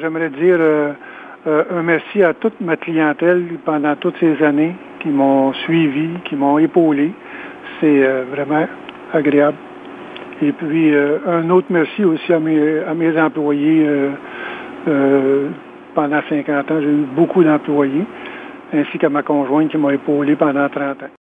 J'aimerais dire euh, euh, un merci à toute ma clientèle pendant toutes ces années qui m'ont suivi, qui m'ont épaulé. C'est euh, vraiment agréable. Et puis, un autre merci aussi à mes, à mes employés. pendant 50 ans, j'ai eu beaucoup d'employés, ainsi qu'à ma conjointe qui m'a épaulé pendant 30 ans.